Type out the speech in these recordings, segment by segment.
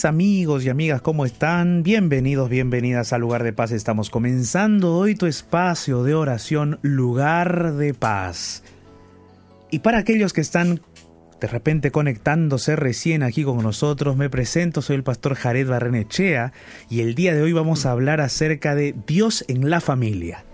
amigos y amigas, ¿cómo están? Bienvenidos, bienvenidas al Lugar de Paz. Estamos comenzando hoy tu espacio de oración, Lugar de Paz. Y para aquellos que están de repente conectándose recién aquí con nosotros, me presento, soy el pastor Jared Barrenechea y el día de hoy vamos a hablar acerca de Dios en la familia.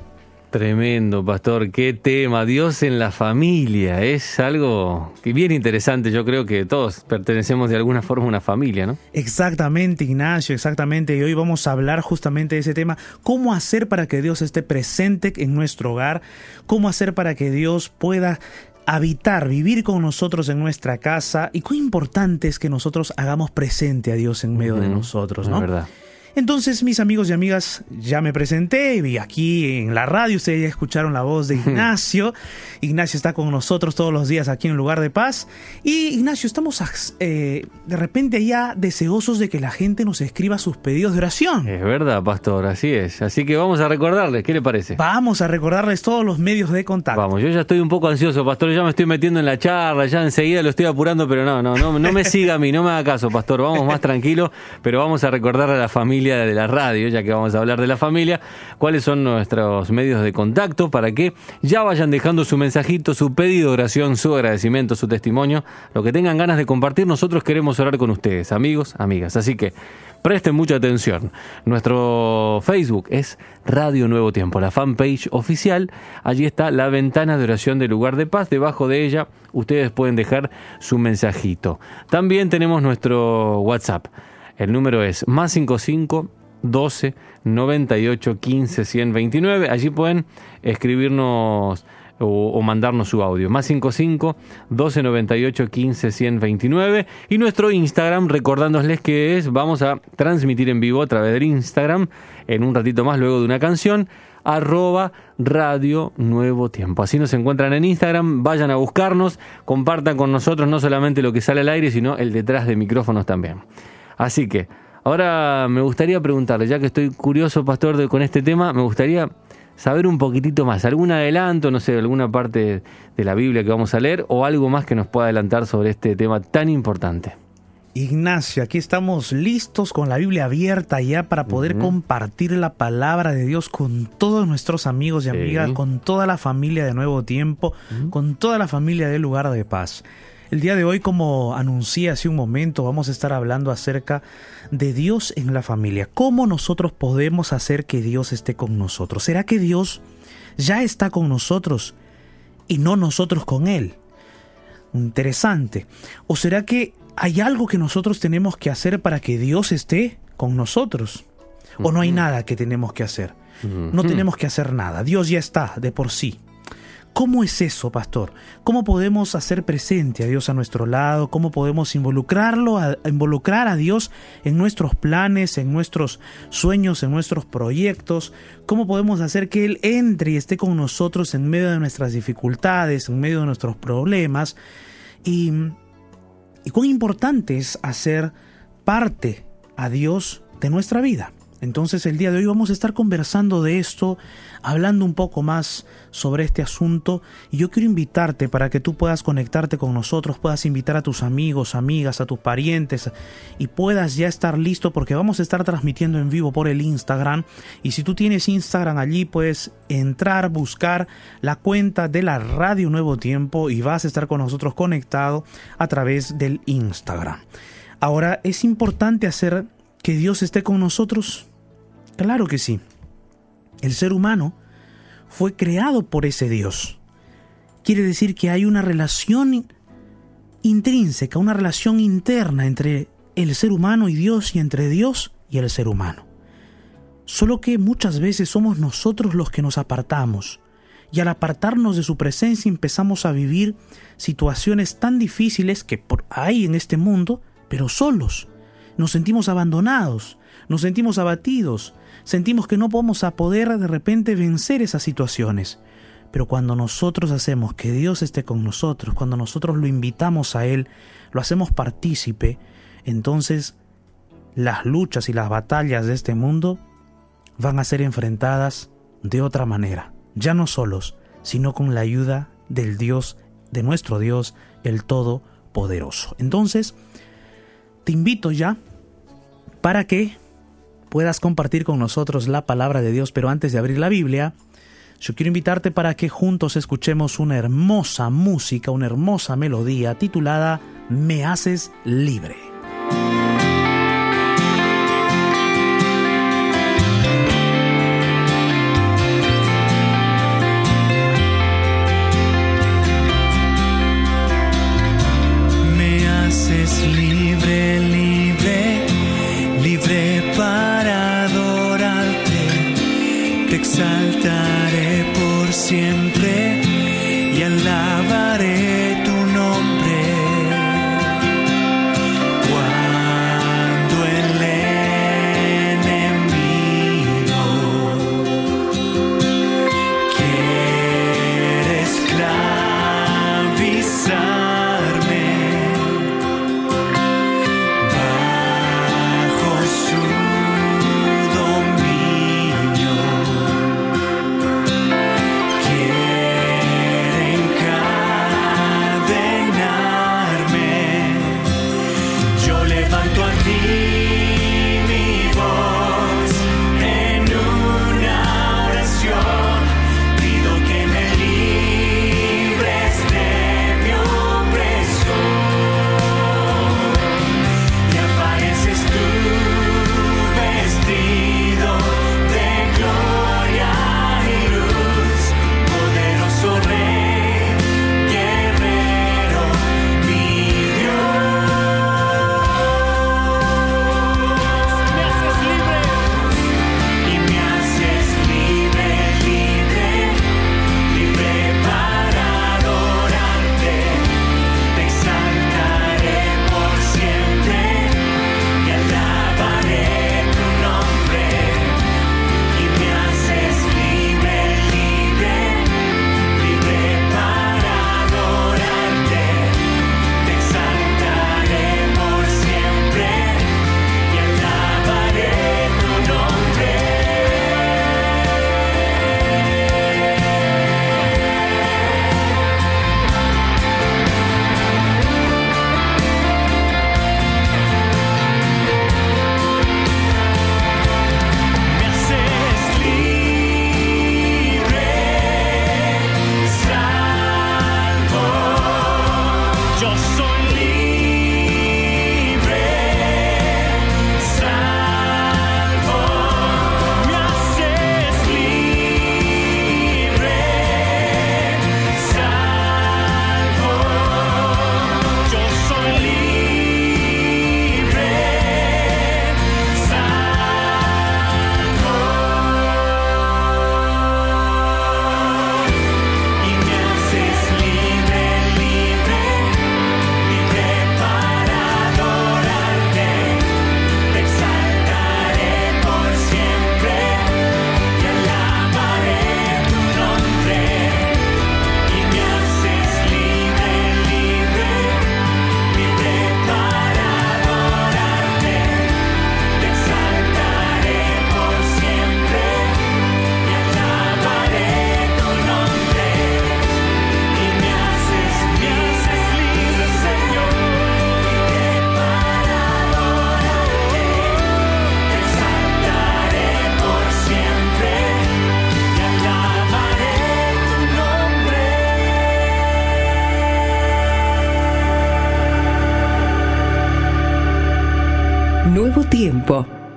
Tremendo, pastor. Qué tema. Dios en la familia. Es algo que bien interesante. Yo creo que todos pertenecemos de alguna forma a una familia, ¿no? Exactamente, Ignacio, exactamente. Y hoy vamos a hablar justamente de ese tema. ¿Cómo hacer para que Dios esté presente en nuestro hogar? ¿Cómo hacer para que Dios pueda habitar, vivir con nosotros en nuestra casa? Y cuán importante es que nosotros hagamos presente a Dios en medio de nosotros, ¿no? Es verdad. Entonces, mis amigos y amigas, ya me presenté y aquí en la radio ustedes ya escucharon la voz de Ignacio. Ignacio está con nosotros todos los días aquí en Lugar de Paz. Y Ignacio, estamos eh, de repente ya deseosos de que la gente nos escriba sus pedidos de oración. Es verdad, pastor, así es. Así que vamos a recordarles, ¿qué le parece? Vamos a recordarles todos los medios de contacto. Vamos, yo ya estoy un poco ansioso, pastor, ya me estoy metiendo en la charla, ya enseguida lo estoy apurando, pero no, no, no, no me siga a mí, no me haga caso, pastor, vamos más tranquilo, pero vamos a recordarle a la familia de la radio, ya que vamos a hablar de la familia, cuáles son nuestros medios de contacto para que ya vayan dejando su mensajito, su pedido de oración, su agradecimiento, su testimonio, lo que tengan ganas de compartir, nosotros queremos orar con ustedes, amigos, amigas. Así que presten mucha atención. Nuestro Facebook es Radio Nuevo Tiempo, la fanpage oficial. Allí está la ventana de oración del lugar de paz. Debajo de ella ustedes pueden dejar su mensajito. También tenemos nuestro WhatsApp. El número es más 55 12 98 15 129. Allí pueden escribirnos o, mandarnos su audio. Más 55 12 98 15 129. Y nuestro Instagram, recordándoles que es, vamos a transmitir en vivo a través del Instagram en un ratito más luego de una canción arroba radio nuevo tiempo. Así nos encuentran en Instagram, vayan a buscarnos, compartan con nosotros no solamente lo que sale al aire, sino el detrás de micrófonos también. Así que ahora me gustaría preguntarle, ya que estoy curioso, pastor, de, con este tema, me gustaría saber un poquitito más, algún adelanto, no sé, alguna parte de la Biblia que vamos a leer o algo más que nos pueda adelantar sobre este tema tan importante. Ignacio, aquí estamos listos con la Biblia abierta ya para poder compartir la palabra de Dios con todos nuestros amigos y amigas, con toda la familia de Nuevo Tiempo, con toda la familia del lugar de paz. El día de hoy, como anuncié hace un momento, vamos a estar hablando acerca de Dios en la familia. ¿Cómo nosotros podemos hacer que Dios esté con nosotros? ¿Será que Dios ya está con nosotros y no nosotros con Él? Interesante. ¿O será que hay algo que nosotros tenemos que hacer para que Dios esté con nosotros? ¿O no hay nada que tenemos que hacer? No tenemos que hacer nada. Dios ya está de por sí. ¿Cómo es eso, pastor? ¿Cómo podemos hacer presente a Dios a nuestro lado? ¿Cómo podemos involucrarlo, involucrar a Dios en nuestros planes, en nuestros sueños, en nuestros proyectos? ¿Cómo podemos hacer que Él entre y esté con nosotros en medio de nuestras dificultades, en medio de nuestros problemas? Y, y cuán importante es hacer parte a Dios de nuestra vida. Entonces el día de hoy vamos a estar conversando de esto, hablando un poco más sobre este asunto. Y yo quiero invitarte para que tú puedas conectarte con nosotros, puedas invitar a tus amigos, amigas, a tus parientes y puedas ya estar listo porque vamos a estar transmitiendo en vivo por el Instagram. Y si tú tienes Instagram allí puedes entrar, buscar la cuenta de la Radio Nuevo Tiempo y vas a estar con nosotros conectado a través del Instagram. Ahora es importante hacer que Dios esté con nosotros Claro que sí. El ser humano fue creado por ese Dios. Quiere decir que hay una relación intrínseca, una relación interna entre el ser humano y Dios y entre Dios y el ser humano. Solo que muchas veces somos nosotros los que nos apartamos y al apartarnos de su presencia empezamos a vivir situaciones tan difíciles que hay en este mundo, pero solos. Nos sentimos abandonados, nos sentimos abatidos, sentimos que no podemos a poder de repente vencer esas situaciones. Pero cuando nosotros hacemos que Dios esté con nosotros, cuando nosotros lo invitamos a Él, lo hacemos partícipe, entonces las luchas y las batallas de este mundo van a ser enfrentadas de otra manera, ya no solos, sino con la ayuda del Dios, de nuestro Dios, el Todopoderoso. Entonces, te invito ya para que puedas compartir con nosotros la palabra de Dios. Pero antes de abrir la Biblia, yo quiero invitarte para que juntos escuchemos una hermosa música, una hermosa melodía titulada Me haces libre. siempre.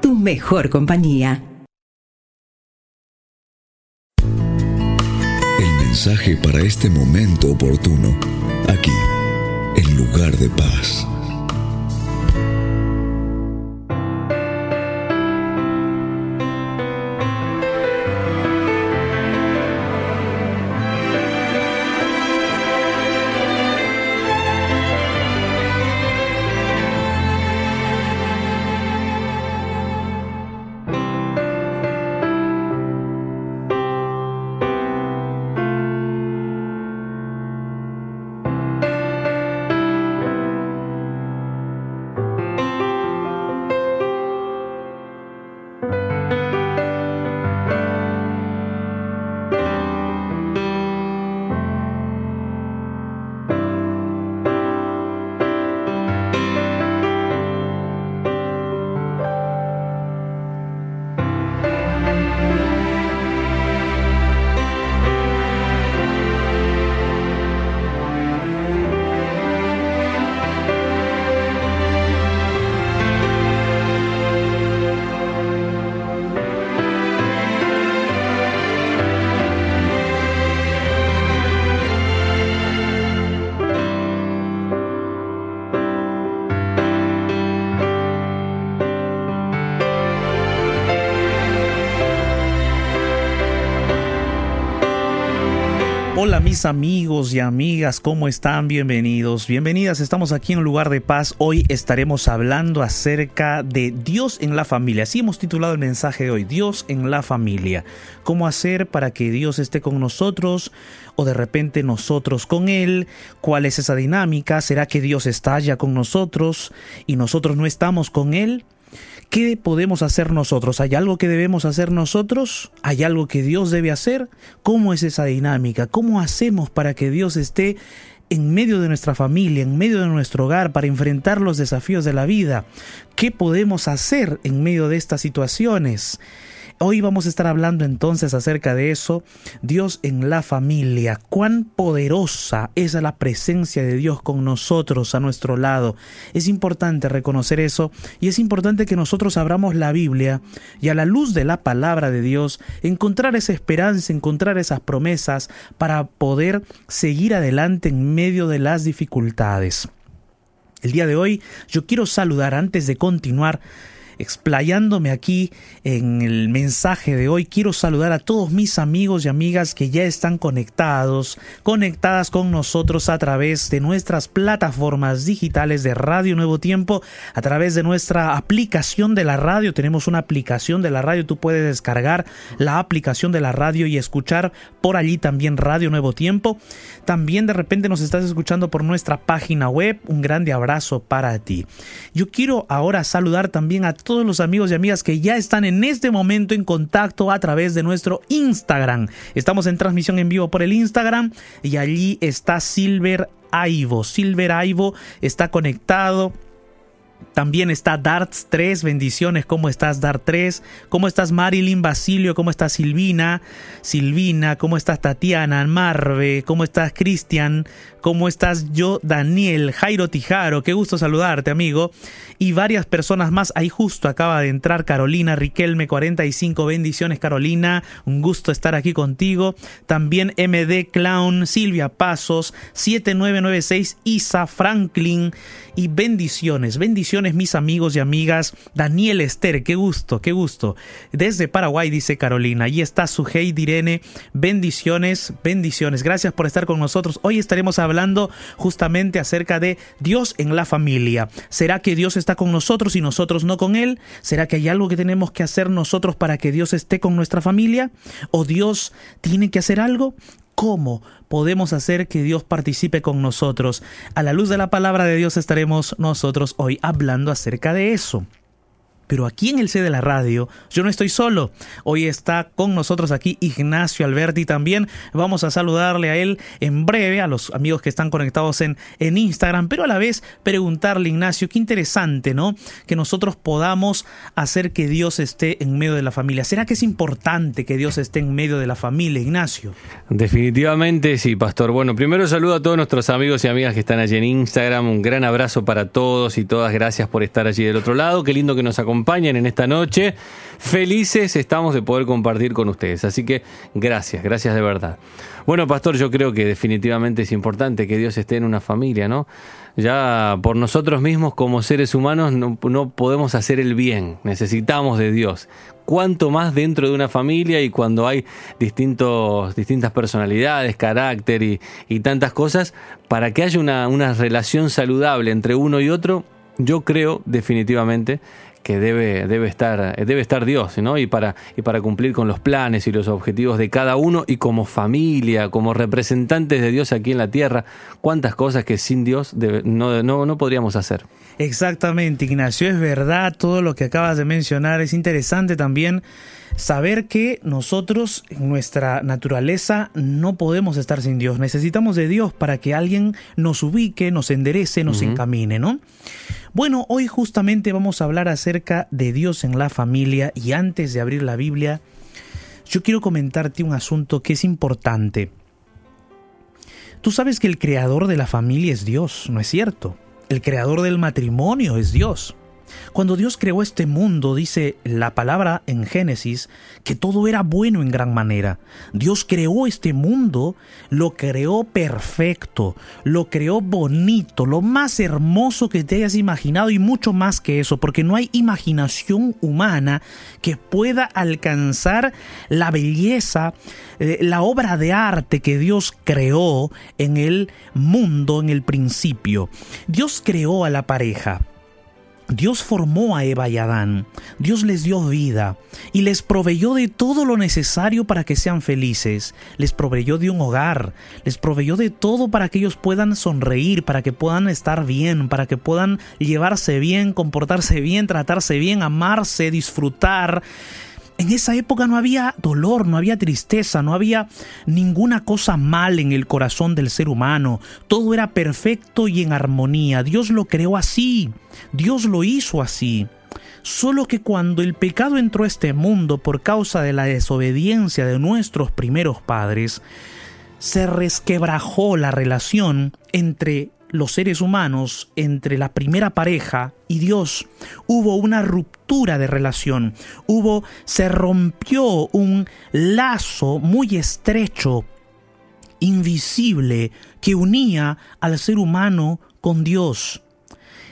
Tu mejor compañía. El mensaje para este momento oportuno, aquí, en lugar de paz. Amigos y amigas, ¿cómo están? Bienvenidos, bienvenidas. Estamos aquí en un lugar de paz. Hoy estaremos hablando acerca de Dios en la familia. Así hemos titulado el mensaje de hoy, Dios en la familia. ¿Cómo hacer para que Dios esté con nosotros o de repente nosotros con Él? ¿Cuál es esa dinámica? ¿Será que Dios está ya con nosotros y nosotros no estamos con Él? ¿Qué podemos hacer nosotros? ¿Hay algo que debemos hacer nosotros? ¿Hay algo que Dios debe hacer? ¿Cómo es esa dinámica? ¿Cómo hacemos para que Dios esté en medio de nuestra familia, en medio de nuestro hogar, para enfrentar los desafíos de la vida? ¿Qué podemos hacer en medio de estas situaciones? Hoy vamos a estar hablando entonces acerca de eso, Dios en la familia, cuán poderosa es la presencia de Dios con nosotros a nuestro lado. Es importante reconocer eso y es importante que nosotros abramos la Biblia y a la luz de la palabra de Dios encontrar esa esperanza, encontrar esas promesas para poder seguir adelante en medio de las dificultades. El día de hoy yo quiero saludar antes de continuar explayándome aquí en el mensaje de hoy, quiero saludar a todos mis amigos y amigas que ya están conectados, conectadas con nosotros a través de nuestras plataformas digitales de Radio Nuevo Tiempo, a través de nuestra aplicación de la radio. Tenemos una aplicación de la radio, tú puedes descargar la aplicación de la radio y escuchar por allí también Radio Nuevo Tiempo. También de repente nos estás escuchando por nuestra página web. Un grande abrazo para ti. Yo quiero ahora saludar también a todos los amigos y amigas que ya están en este momento en contacto a través de nuestro Instagram. Estamos en transmisión en vivo por el Instagram y allí está Silver Aivo. Silver Aivo está conectado también está Darts 3, bendiciones, ¿cómo estás Dart 3? ¿Cómo estás Marilyn Basilio? ¿Cómo estás Silvina? Silvina, ¿cómo estás Tatiana? Marve, ¿cómo estás Cristian? ¿Cómo estás yo Daniel? Jairo Tijaro, qué gusto saludarte amigo. Y varias personas más, ahí justo acaba de entrar Carolina Riquelme 45, bendiciones Carolina, un gusto estar aquí contigo. También MD Clown, Silvia Pasos, 7996 Isa Franklin y bendiciones, bendiciones mis amigos y amigas. Daniel Esther, qué gusto, qué gusto. Desde Paraguay, dice Carolina. Ahí está Sujei Direne. Bendiciones, bendiciones. Gracias por estar con nosotros. Hoy estaremos hablando justamente acerca de Dios en la familia. ¿Será que Dios está con nosotros y nosotros no con Él? ¿Será que hay algo que tenemos que hacer nosotros para que Dios esté con nuestra familia? ¿O Dios tiene que hacer algo? cómo podemos hacer que Dios participe con nosotros. A la luz de la palabra de Dios estaremos nosotros hoy hablando acerca de eso. Pero aquí en el C de la radio, yo no estoy solo. Hoy está con nosotros aquí Ignacio Alberti también. Vamos a saludarle a él en breve, a los amigos que están conectados en, en Instagram, pero a la vez preguntarle, Ignacio, qué interesante, ¿no? Que nosotros podamos hacer que Dios esté en medio de la familia. ¿Será que es importante que Dios esté en medio de la familia, Ignacio? Definitivamente sí, pastor. Bueno, primero saludo a todos nuestros amigos y amigas que están allí en Instagram. Un gran abrazo para todos y todas. Gracias por estar allí del otro lado. Qué lindo que nos acompañen en esta noche. Felices estamos de poder compartir con ustedes. Así que gracias, gracias de verdad. Bueno, pastor, yo creo que definitivamente es importante que Dios esté en una familia, ¿no? Ya por nosotros mismos como seres humanos no, podemos hacer el bien, necesitamos de Dios. Cuanto más dentro de una familia y cuando hay distintos, distintas personalidades, carácter y, y tantas cosas, para que haya una, una relación saludable entre uno y otro, yo creo definitivamente que debe, debe, estar, debe estar Dios, ¿no? Y para, y para cumplir con los planes y los objetivos de cada uno y como familia, como representantes de Dios aquí en la tierra, cuántas cosas que sin Dios no, no, no podríamos hacer. Exactamente, Ignacio, es verdad todo lo que acabas de mencionar, es interesante también saber que nosotros, en nuestra naturaleza, no podemos estar sin Dios. Necesitamos de Dios para que alguien nos ubique, nos enderece, nos encamine, ¿no? Bueno, hoy justamente vamos a hablar acerca de Dios en la familia y antes de abrir la Biblia, yo quiero comentarte un asunto que es importante. Tú sabes que el creador de la familia es Dios, ¿no es cierto? El creador del matrimonio es Dios. Cuando Dios creó este mundo, dice la palabra en Génesis, que todo era bueno en gran manera. Dios creó este mundo, lo creó perfecto, lo creó bonito, lo más hermoso que te hayas imaginado y mucho más que eso, porque no hay imaginación humana que pueda alcanzar la belleza, eh, la obra de arte que Dios creó en el mundo en el principio. Dios creó a la pareja Dios formó a Eva y Adán, Dios les dio vida y les proveyó de todo lo necesario para que sean felices, les proveyó de un hogar, les proveyó de todo para que ellos puedan sonreír, para que puedan estar bien, para que puedan llevarse bien, comportarse bien, tratarse bien, amarse, disfrutar. En esa época no había dolor, no había tristeza, no había ninguna cosa mal en el corazón del ser humano. Todo era perfecto y en armonía. Dios lo creó así. Dios lo hizo así. Solo que cuando el pecado entró a este mundo por causa de la desobediencia de nuestros primeros padres, se resquebrajó la relación entre los seres humanos, entre la primera pareja y Dios, hubo una ruptura de relación, hubo, se rompió un lazo muy estrecho, invisible, que unía al ser humano con Dios.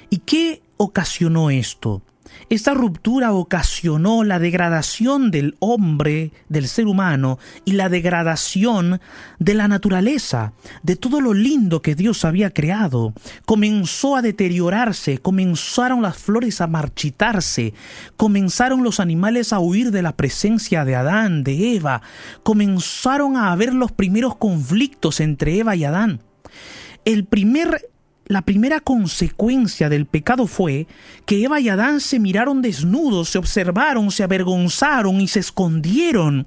¿Y qué ocasionó esto? Esta ruptura ocasionó la degradación del hombre, del ser humano, y la degradación de la naturaleza, de todo lo lindo que Dios había creado. Comenzó a deteriorarse, comenzaron las flores a marchitarse, comenzaron los animales a huir de la presencia de Adán, de Eva, comenzaron a haber los primeros conflictos entre Eva y Adán. El primer la primera consecuencia del pecado fue que Eva y Adán se miraron desnudos, se observaron, se avergonzaron y se escondieron.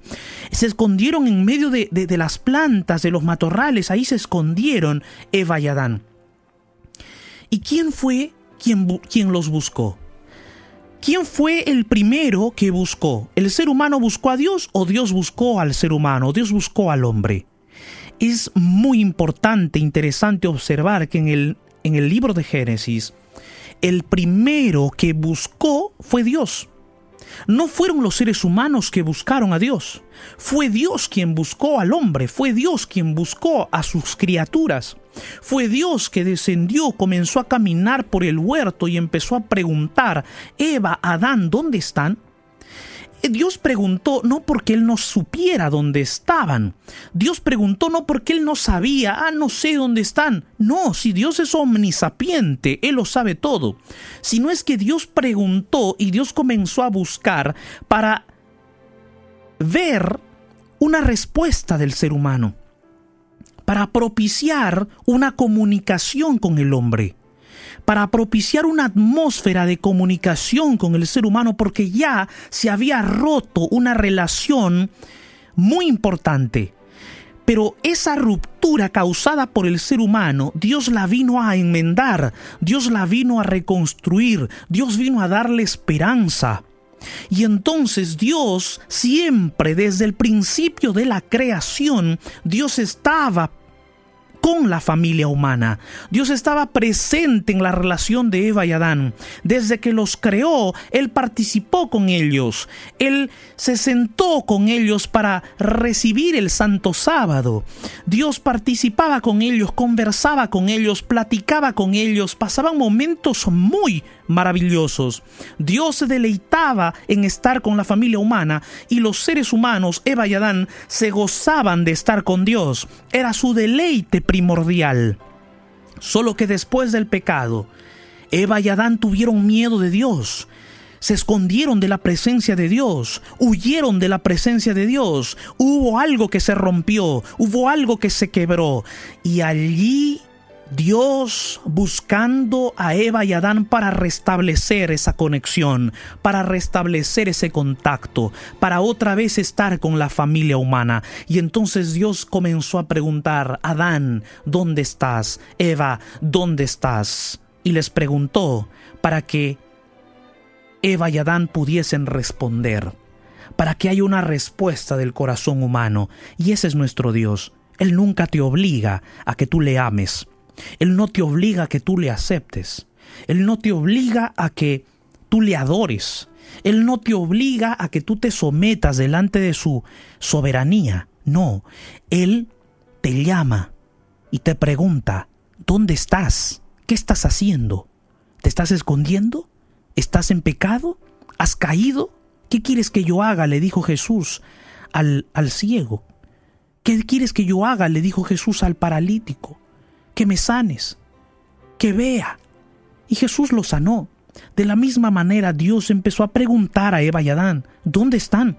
Se escondieron en medio de, las plantas, de los matorrales, ahí se escondieron Eva y Adán. ¿Y quién fue quien, quien los buscó? ¿Quién fue el primero que buscó? ¿El ser humano buscó a Dios o Dios buscó al ser humano? Dios buscó al hombre. Es muy importante, interesante observar que en el en el libro de Génesis, el primero que buscó fue Dios. No fueron los seres humanos que buscaron a Dios. Fue Dios quien buscó al hombre, fue Dios quien buscó a sus criaturas. Fue Dios que descendió, comenzó a caminar por el huerto y empezó a preguntar, Eva, Adán, ¿dónde están? Dios preguntó no porque Él no supiera dónde estaban. Dios preguntó no porque Él no sabía, ah, no sé dónde están. No, si Dios es omnisapiente, Él lo sabe todo. Sino es que Dios preguntó y Dios comenzó a buscar para ver una respuesta del ser humano, para propiciar una comunicación con el hombre para propiciar una atmósfera de comunicación con el ser humano porque ya se había roto una relación muy importante. Pero esa ruptura causada por el ser humano, Dios la vino a enmendar, Dios la vino a reconstruir, Dios vino a darle esperanza. Y entonces Dios siempre desde el principio de la creación, Dios estaba con la familia humana. Dios estaba presente en la relación de Eva y Adán. Desde que los creó, Él participó con ellos. Él se sentó con ellos para recibir el santo sábado. Dios participaba con ellos, conversaba con ellos, platicaba con ellos, pasaban momentos muy maravillosos. Dios se deleitaba en estar con la familia humana y los seres humanos, Eva y Adán, se gozaban de estar con Dios. Era su deleite primordial. Solo que después del pecado, Eva y Adán tuvieron miedo de Dios. Se escondieron de la presencia de Dios, huyeron de la presencia de Dios. Hubo algo que se rompió, hubo algo que se quebró. Y allí Dios buscando a Eva y Adán para restablecer esa conexión, para restablecer ese contacto, para otra vez estar con la familia humana. Y entonces Dios comenzó a preguntar, Adán, ¿dónde estás? Eva, ¿dónde estás? Y les preguntó para que Eva y Adán pudiesen responder, para que haya una respuesta del corazón humano. Y ese es nuestro Dios. Él nunca te obliga a que tú le ames. Él no te obliga a que tú le aceptes. Él no te obliga a que tú le adores. Él no te obliga a que tú te sometas delante de su soberanía. No, Él te llama y te pregunta, ¿dónde estás? ¿Qué estás haciendo? ¿Te estás escondiendo? ¿Estás en pecado? ¿Has caído? ¿Qué quieres que yo haga? le dijo Jesús al, al ciego. ¿Qué quieres que yo haga? le dijo Jesús al paralítico. Que me sanes, que vea. Y Jesús lo sanó. De la misma manera Dios empezó a preguntar a Eva y Adán, ¿dónde están?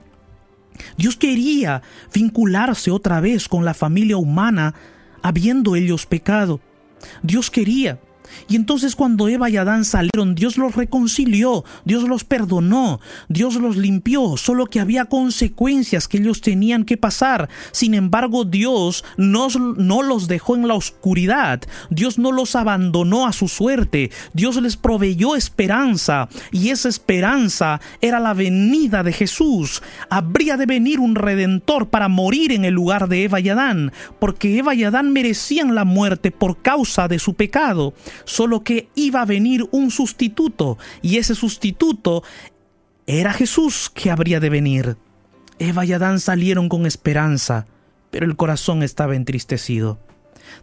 Dios quería vincularse otra vez con la familia humana habiendo ellos pecado. Dios quería y entonces cuando Eva y Adán salieron, Dios los reconcilió, Dios los perdonó, Dios los limpió, solo que había consecuencias que ellos tenían que pasar. Sin embargo, Dios no, no los dejó en la oscuridad, Dios no los abandonó a su suerte, Dios les proveyó esperanza y esa esperanza era la venida de Jesús. Habría de venir un redentor para morir en el lugar de Eva y Adán, porque Eva y Adán merecían la muerte por causa de su pecado solo que iba a venir un sustituto y ese sustituto era Jesús que habría de venir. Eva y Adán salieron con esperanza, pero el corazón estaba entristecido.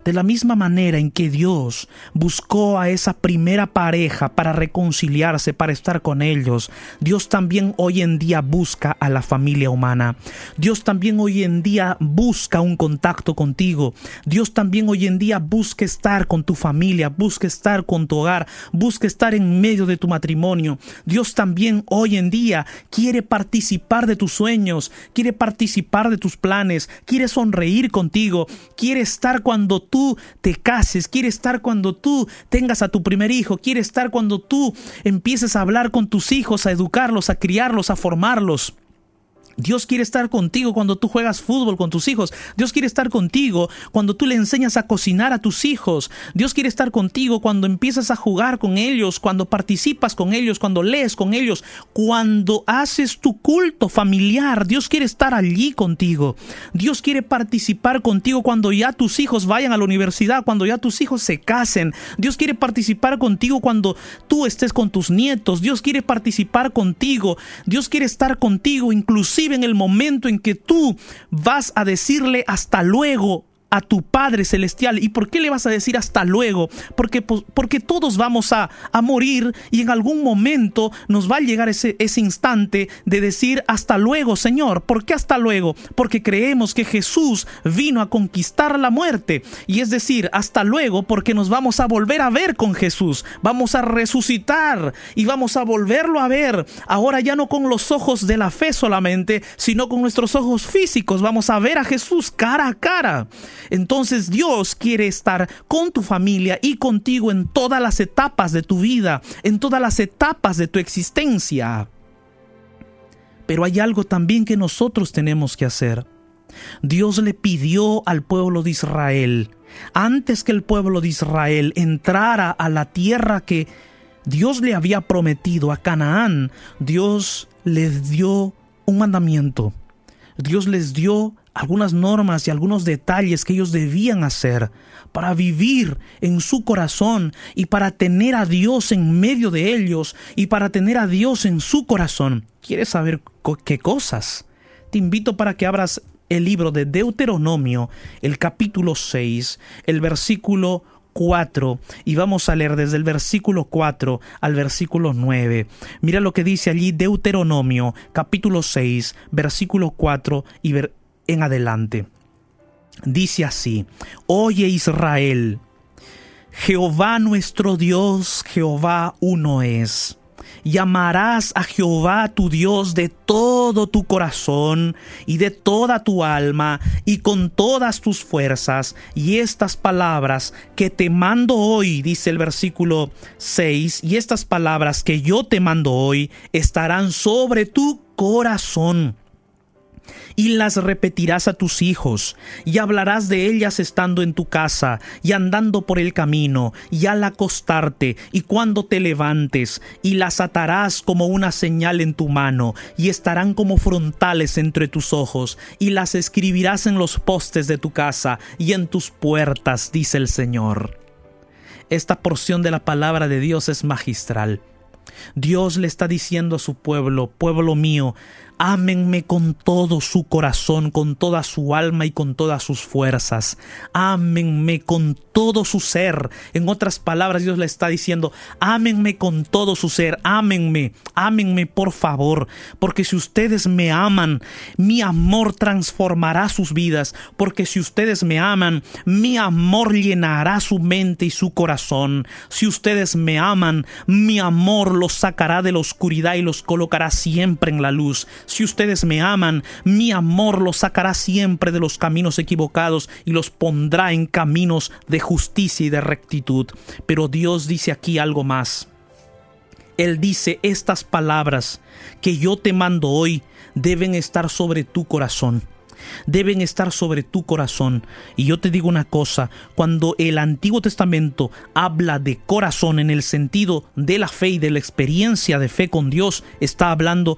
De la misma manera en que Dios buscó a esa primera pareja para reconciliarse, para estar con ellos, Dios también hoy en día busca a la familia humana. Dios también hoy en día busca un contacto contigo. Dios también hoy en día busca estar con tu familia, busca estar con tu hogar, busca estar en medio de tu matrimonio. Dios también hoy en día quiere participar de tus sueños, quiere participar de tus planes, quiere sonreír contigo, quiere estar cuando tú te cases, quiere estar cuando tú tengas a tu primer hijo, quiere estar cuando tú empieces a hablar con tus hijos, a educarlos, a criarlos, a formarlos. Dios quiere estar contigo cuando tú juegas fútbol con tus hijos. Dios quiere estar contigo cuando tú le enseñas a cocinar a tus hijos. Dios quiere estar contigo cuando empiezas a jugar con ellos, cuando participas con ellos, cuando lees con ellos, cuando haces tu culto familiar. Dios quiere estar allí contigo. Dios quiere participar contigo cuando ya tus hijos vayan a la universidad, cuando ya tus hijos se casen. Dios quiere participar contigo cuando tú estés con tus nietos. Dios quiere participar contigo. Dios quiere estar contigo inclusive en el momento en que tú vas a decirle hasta luego a tu Padre Celestial. ¿Y por qué le vas a decir hasta luego? Porque, pues, porque todos vamos a, a, morir y en algún momento nos va a llegar ese, ese instante de decir hasta luego, Señor. ¿Por qué hasta luego? Porque creemos que Jesús vino a conquistar la muerte. Y es decir, hasta luego porque nos vamos a volver a ver con Jesús. Vamos a resucitar y vamos a volverlo a ver. Ahora ya no con los ojos de la fe solamente, sino con nuestros ojos físicos. Vamos a ver a Jesús cara a cara. Entonces Dios quiere estar con tu familia y contigo en todas las etapas de tu vida, en todas las etapas de tu existencia. Pero hay algo también que nosotros tenemos que hacer. Dios le pidió al pueblo de Israel, antes que el pueblo de Israel entrara a la tierra que Dios le había prometido a Canaán, Dios les dio un mandamiento. Dios les dio algunas normas y algunos detalles que ellos debían hacer para vivir en su corazón y para tener a Dios en medio de ellos y para tener a Dios en su corazón. ¿Quieres saber qué cosas? Te invito para que abras el libro de Deuteronomio, el capítulo 6, el versículo 4 y vamos a leer desde el versículo 4 al versículo 9. Mira lo que dice allí Deuteronomio capítulo 6 versículo 4 y, en adelante. Dice así, Oye Israel, Jehová nuestro Dios, Jehová uno es. Llamarás a Jehová tu Dios de todo tu corazón y de toda tu alma y con todas tus fuerzas. Y estas palabras que te mando hoy, dice el versículo 6, y estas palabras que yo te mando hoy estarán sobre tu corazón y las repetirás a tus hijos, y hablarás de ellas estando en tu casa, y andando por el camino, y al acostarte, y cuando te levantes, y las atarás como una señal en tu mano, y estarán como frontales entre tus ojos, y las escribirás en los postes de tu casa y en tus puertas, dice el Señor. Esta porción de la palabra de Dios es magistral Dios le está diciendo a su pueblo, pueblo mío, Ámenme con todo su corazón, con toda su alma y con todas sus fuerzas. Ámenme con todo su ser. En otras palabras, Dios le está diciendo, ámenme con todo su ser, ámenme, ámenme por favor, porque si ustedes me aman, mi amor transformará sus vidas, porque si ustedes me aman, mi amor llenará su mente y su corazón. Si ustedes me aman, mi amor los sacará de la oscuridad y los colocará siempre en la luz. Si ustedes me aman, mi amor los sacará siempre de los caminos equivocados y los pondrá en caminos de justicia y de rectitud. Pero Dios dice aquí algo más. Él dice, estas palabras que yo te mando hoy deben estar sobre tu corazón deben estar sobre tu corazón. Y yo te digo una cosa, cuando el Antiguo Testamento habla de corazón en el sentido de la fe y de la experiencia de fe con Dios, está hablando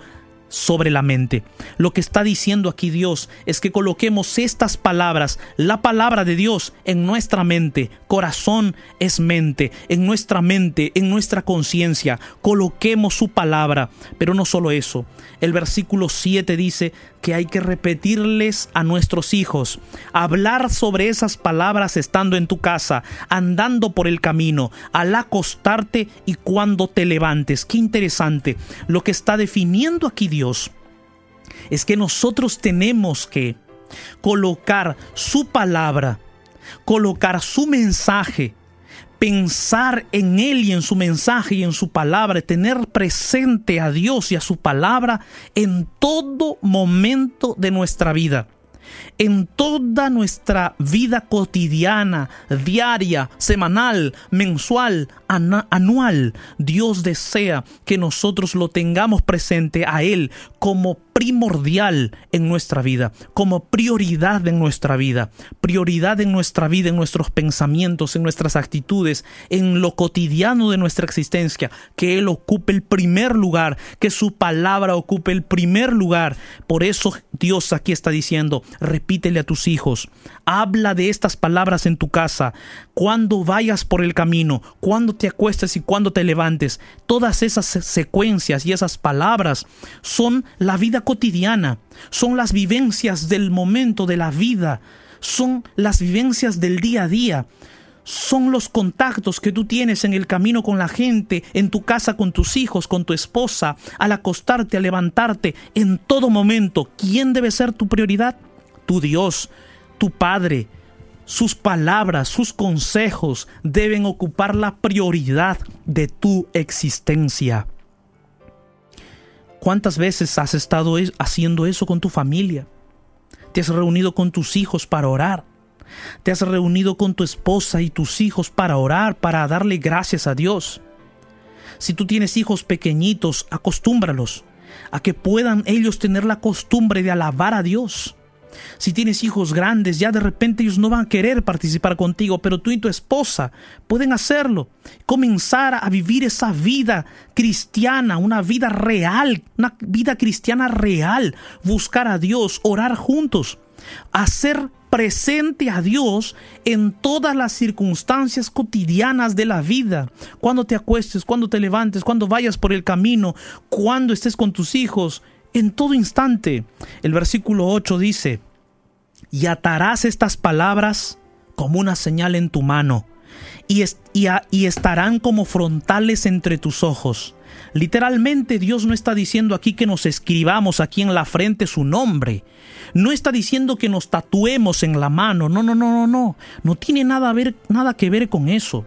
sobre la mente. Lo que está diciendo aquí Dios es que coloquemos estas palabras, la palabra de Dios, en nuestra mente. Corazón es mente, en nuestra mente, en nuestra conciencia. Coloquemos su palabra. Pero no solo eso. El versículo 7 dice que hay que repetirles a nuestros hijos, hablar sobre esas palabras estando en tu casa, andando por el camino, al acostarte y cuando te levantes. Qué interesante. Lo que está definiendo aquí Dios es que nosotros tenemos que colocar su palabra, colocar su mensaje, pensar en Él y en su mensaje y en su palabra, tener presente a Dios y a su palabra en todo momento de nuestra vida en toda nuestra vida cotidiana, diaria, semanal, mensual, anual. Dios desea que nosotros lo tengamos presente a Él como primordial en nuestra vida, como prioridad en nuestra vida, prioridad en nuestra vida, en nuestros pensamientos, en nuestras actitudes, en lo cotidiano de nuestra existencia, que Él ocupe el primer lugar, que su palabra ocupe el primer lugar. Por eso Dios aquí está diciendo, repítele a tus hijos, habla de estas palabras en tu casa, cuando vayas por el camino, cuando te acuestes y cuando te levantes. Todas esas secuencias y esas palabras son la vida cotidiana, son las vivencias del momento de la vida, son las vivencias del día a día son los contactos que tú tienes en el camino con la gente, en tu casa con tus hijos, con tu esposa, al acostarte, al levantarte, en todo momento. ¿Quién debe ser tu prioridad? Tu Dios, tu Padre. Sus palabras, sus consejos deben ocupar la prioridad de tu existencia. ¿Cuántas veces has estado haciendo eso con tu familia? ¿Te has reunido con tus hijos para orar? ¿Te has reunido con tu esposa y tus hijos para orar, para darle gracias a Dios? Si tú tienes hijos pequeñitos, acostúmbralos a que puedan ellos tener la costumbre de alabar a Dios si tienes hijos grandes, ya de repente ellos no van a querer participar contigo, pero tú y tu esposa pueden hacerlo. Comenzar a vivir esa vida cristiana, una vida real, una vida cristiana real. Buscar a Dios, orar juntos, hacer presente a Dios en todas las circunstancias cotidianas de la vida. Cuando te acuestes, cuando te levantes, cuando vayas por el camino, cuando estés con tus hijos, en todo instante. El versículo 8 dice, y atarás estas palabras como una señal en tu mano, y, y estarán como frontales entre tus ojos. Literalmente Dios no está diciendo aquí que nos escribamos aquí en la frente su nombre. No está diciendo que nos tatuemos en la mano. No, no, no, no, no. No tiene nada, ver, nada que ver con eso.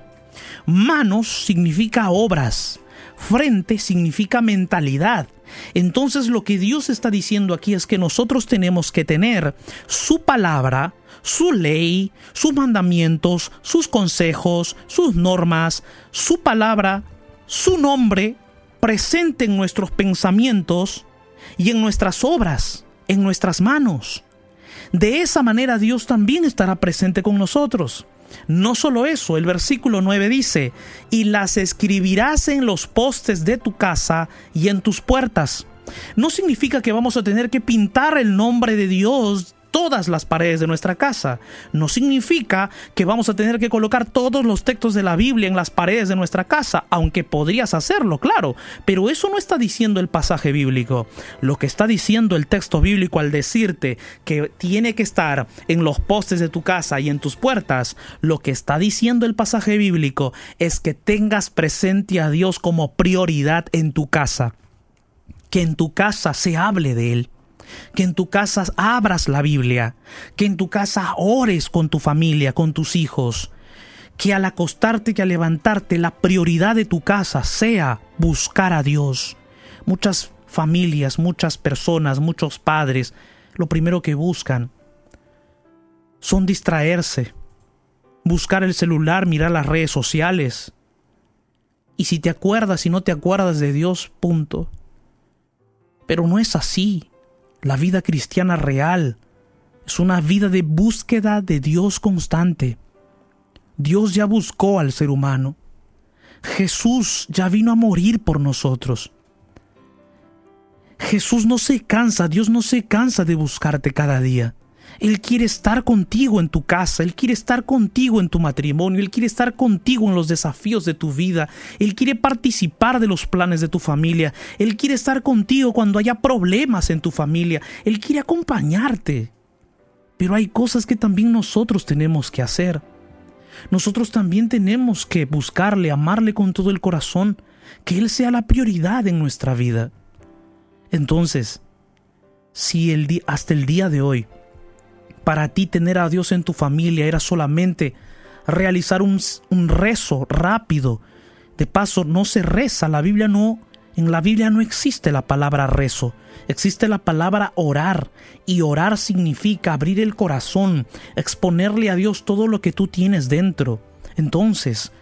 Manos significa obras. Frente significa mentalidad. Entonces lo que Dios está diciendo aquí es que nosotros tenemos que tener su palabra, su ley, sus mandamientos, sus consejos, sus normas, su palabra, su nombre presente en nuestros pensamientos y en nuestras obras, en nuestras manos. De esa manera Dios también estará presente con nosotros. No solo eso, el versículo 9 dice, y las escribirás en los postes de tu casa y en tus puertas. No significa que vamos a tener que pintar el nombre de Dios todas las paredes de nuestra casa. No significa que vamos a tener que colocar todos los textos de la Biblia en las paredes de nuestra casa, aunque podrías hacerlo, claro, pero eso no está diciendo el pasaje bíblico. Lo que está diciendo el texto bíblico al decirte que tiene que estar en los postes de tu casa y en tus puertas, lo que está diciendo el pasaje bíblico es que tengas presente a Dios como prioridad en tu casa. Que en tu casa se hable de Él que en tu casa abras la Biblia, que en tu casa ores con tu familia, con tus hijos, que al acostarte y al levantarte la prioridad de tu casa sea buscar a Dios. Muchas familias, muchas personas, muchos padres, lo primero que buscan son distraerse, buscar el celular, mirar las redes sociales. Y si te acuerdas y no te acuerdas de Dios, punto. Pero no es así. La vida cristiana real es una vida de búsqueda de Dios constante. Dios ya buscó al ser humano. Jesús ya vino a morir por nosotros. Jesús no se cansa, Dios no se cansa de buscarte cada día. Él quiere estar contigo en tu casa, Él quiere estar contigo en tu matrimonio, Él quiere estar contigo en los desafíos de tu vida, Él quiere participar de los planes de tu familia, Él quiere estar contigo cuando haya problemas en tu familia, Él quiere acompañarte. Pero hay cosas que también nosotros tenemos que hacer. Nosotros también tenemos que buscarle, amarle con todo el corazón, que Él sea la prioridad en nuestra vida. Entonces, si el hasta el día de hoy para ti tener a Dios en tu familia era solamente realizar un, un rezo rápido. De paso, no se reza, la Biblia no, en la Biblia no existe la palabra rezo, existe la palabra orar. Y orar significa abrir el corazón, exponerle a Dios todo lo que tú tienes dentro. Entonces,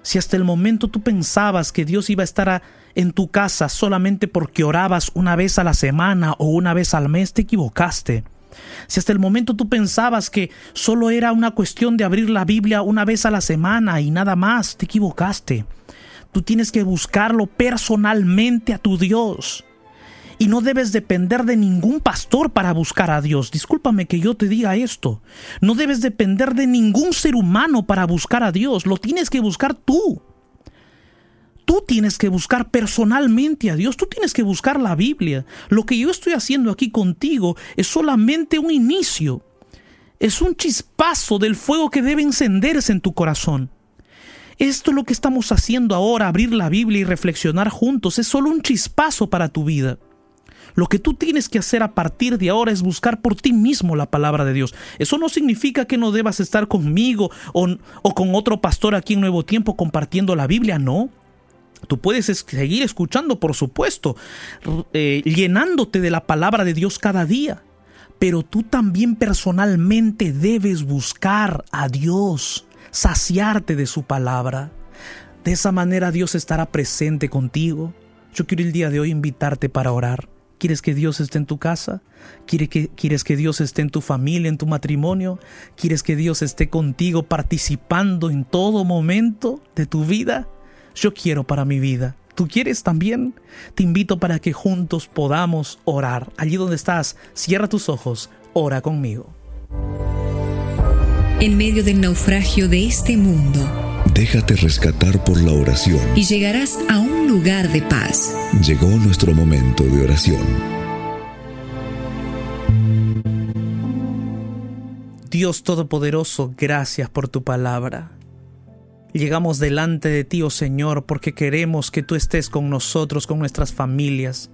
si hasta el momento tú pensabas que Dios iba a estar en tu casa solamente porque orabas una vez a la semana o una vez al mes, te equivocaste. Si hasta el momento tú pensabas que solo era una cuestión de abrir la Biblia una vez a la semana y nada más, te equivocaste. Tú tienes que buscarlo personalmente a tu Dios. Y no debes depender de ningún pastor para buscar a Dios. Discúlpame que yo te diga esto. No debes depender de ningún ser humano para buscar a Dios. Lo tienes que buscar tú. Tú tienes que buscar personalmente a Dios, tú tienes que buscar la Biblia. Lo que yo estoy haciendo aquí contigo es solamente un inicio, es un chispazo del fuego que debe encenderse en tu corazón. Esto es lo que estamos haciendo ahora, abrir la Biblia y reflexionar juntos, es solo un chispazo para tu vida. Lo que tú tienes que hacer a partir de ahora es buscar por ti mismo la palabra de Dios. Eso no significa que no debas estar conmigo o, o con otro pastor aquí en Nuevo Tiempo compartiendo la Biblia, no. Tú puedes seguir escuchando, por supuesto, eh, llenándote de la palabra de Dios cada día. Pero tú también personalmente debes buscar a Dios, saciarte de su palabra. De esa manera Dios estará presente contigo. Yo quiero el día de hoy invitarte para orar. ¿Quieres que Dios esté en tu casa? ¿Quieres que, ¿Quieres que Dios esté en tu familia, en tu matrimonio? ¿Quieres que Dios esté contigo participando en todo momento de tu vida? Yo quiero para mi vida. ¿Tú quieres también? Te invito para que juntos podamos orar. Allí donde estás, cierra tus ojos, ora conmigo. En medio del naufragio de este mundo, déjate rescatar por la oración y llegarás a un lugar de paz. Llegó nuestro momento de oración. Dios Todopoderoso, gracias por tu palabra. Llegamos delante de ti, oh Señor, porque queremos que tú estés con nosotros, con nuestras familias.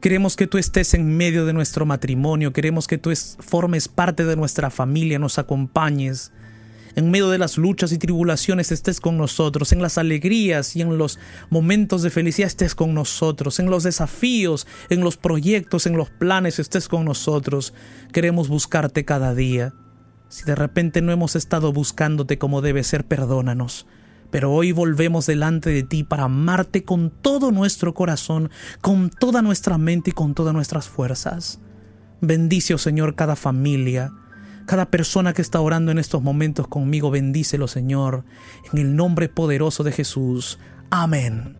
Queremos que tú estés en medio de nuestro matrimonio, queremos que tú formes parte de nuestra familia, nos acompañes. En medio de las luchas y tribulaciones estés con nosotros, en las alegrías y en los momentos de felicidad estés con nosotros, en los desafíos, en los proyectos, en los planes estés con nosotros. Queremos buscarte cada día. Si de repente no hemos estado buscándote como debe ser, perdónanos. Pero hoy volvemos delante de ti para amarte con todo nuestro corazón, con toda nuestra mente y con todas nuestras fuerzas. Bendice, oh Señor, cada familia, cada persona que está orando en estos momentos conmigo, bendícelo, Señor, en el nombre poderoso de Jesús. Amén.